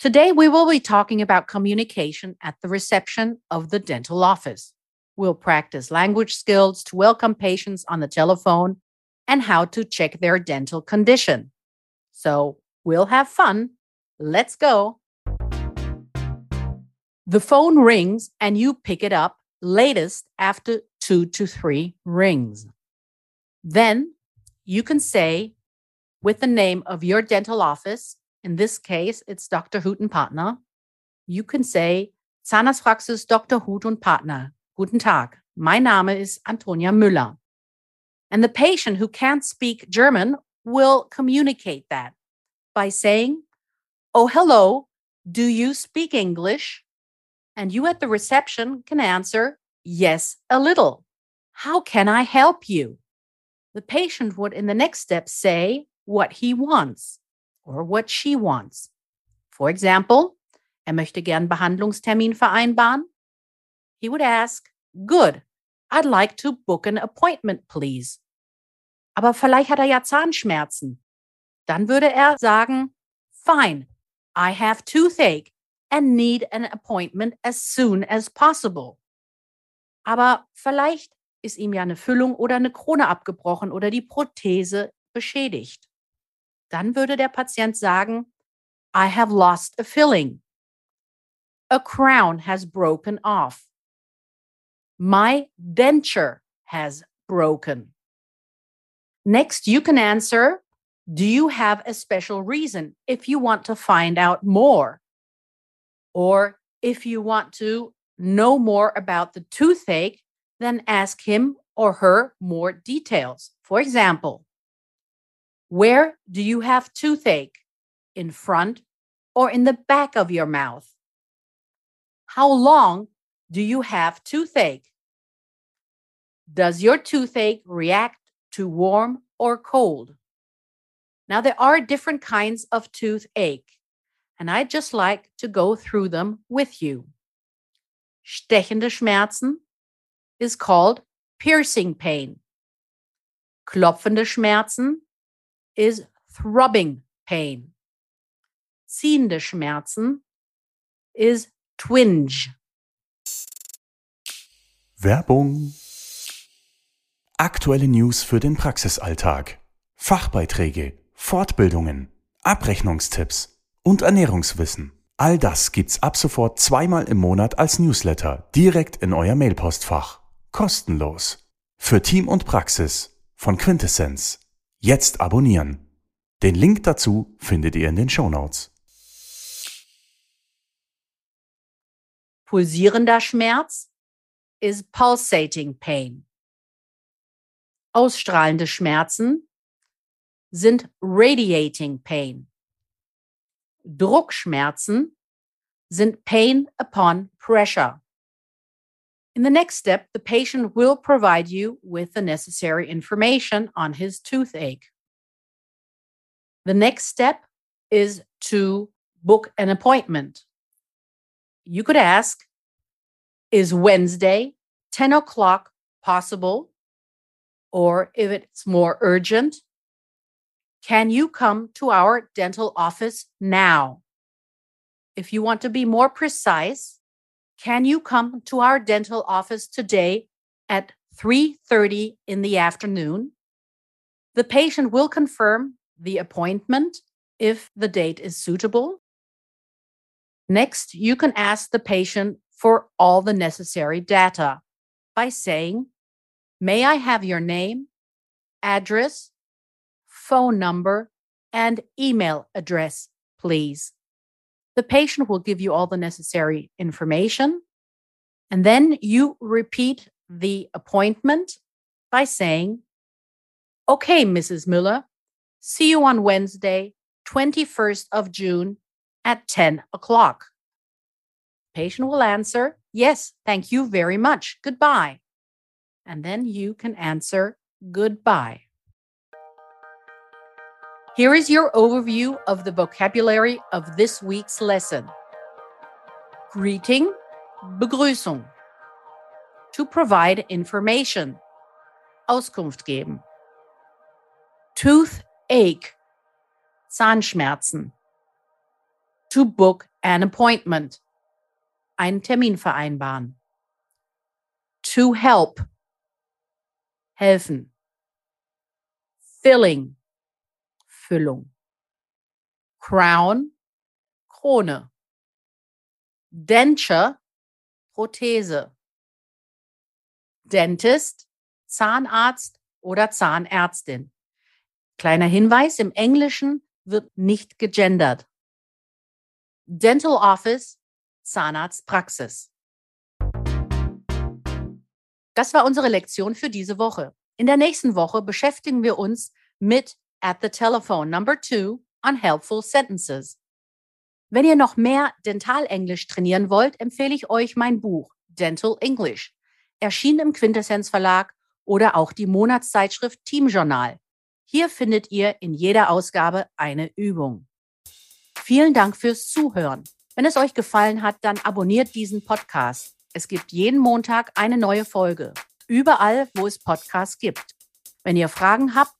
Today, we will be talking about communication at the reception of the dental office. We'll practice language skills to welcome patients on the telephone and how to check their dental condition. So, we'll have fun. Let's go. The phone rings and you pick it up latest after two to three rings. Then you can say, with the name of your dental office, in this case, it's Dr. Hut und Partner. You can say, Zahnarztpraxis Dr. Hut und Partner. Guten Tag. Mein Name ist Antonia Müller. And the patient who can't speak German will communicate that by saying, Oh, hello. Do you speak English? And you at the reception can answer, Yes, a little. How can I help you? The patient would, in the next step, say what he wants or what she wants. For example, er möchte gern Behandlungstermin vereinbaren. He would ask, Good, I'd like to book an appointment, please. Aber vielleicht hat er ja Zahnschmerzen. Dann würde er sagen, Fine, I have toothache and need an appointment as soon as possible. Aber vielleicht ist ihm ja eine Füllung oder eine Krone abgebrochen oder die Prothese beschädigt. Dann würde der Patient sagen, I have lost a filling. A crown has broken off. My denture has broken. Next, you can answer, Do you have a special reason if you want to find out more? Or if you want to know more about the toothache, then ask him or her more details. For example, where do you have toothache? In front or in the back of your mouth? How long do you have toothache? Does your toothache react to warm or cold? Now, there are different kinds of toothache, and I'd just like to go through them with you. Stechende Schmerzen is called piercing pain. Klopfende Schmerzen is throbbing pain. Ziehende Schmerzen is twinge. Werbung. Aktuelle News für den Praxisalltag. Fachbeiträge, Fortbildungen, Abrechnungstipps und Ernährungswissen. All das gibt's ab sofort zweimal im Monat als Newsletter direkt in euer Mailpostfach. Kostenlos. Für Team und Praxis von Quintessenz. Jetzt abonnieren. Den Link dazu findet ihr in den Show Notes. Pulsierender Schmerz is pulsating pain. Ausstrahlende Schmerzen sind radiating pain. Druckschmerzen sind pain upon pressure. In the next step, the patient will provide you with the necessary information on his toothache. The next step is to book an appointment. You could ask, is Wednesday, 10 o'clock possible? Or if it's more urgent, can you come to our dental office now? If you want to be more precise, can you come to our dental office today at 3:30 in the afternoon? The patient will confirm the appointment if the date is suitable. Next, you can ask the patient for all the necessary data by saying, May I have your name, address, phone number, and email address, please? The patient will give you all the necessary information. And then you repeat the appointment by saying, Okay, Mrs. Müller, see you on Wednesday, 21st of June at 10 o'clock. patient will answer, Yes, thank you very much. Goodbye. And then you can answer, Goodbye. Here is your overview of the vocabulary of this week's lesson. Greeting, Begrüßung. To provide information, Auskunft geben. Toothache, Zahnschmerzen. To book an appointment, einen Termin vereinbaren. To help, helfen. Filling, Füllung. Crown, Krone. Denture, Prothese. Dentist, Zahnarzt oder Zahnärztin. Kleiner Hinweis, im Englischen wird nicht gegendert. Dental Office, Zahnarztpraxis. Das war unsere Lektion für diese Woche. In der nächsten Woche beschäftigen wir uns mit At the Telephone Number Two on Helpful Sentences. Wenn ihr noch mehr Dentalenglisch trainieren wollt, empfehle ich euch mein Buch Dental English, erschienen im Quintessenz Verlag oder auch die Monatszeitschrift Team Journal. Hier findet ihr in jeder Ausgabe eine Übung. Vielen Dank fürs Zuhören. Wenn es euch gefallen hat, dann abonniert diesen Podcast. Es gibt jeden Montag eine neue Folge. Überall, wo es Podcasts gibt. Wenn ihr Fragen habt,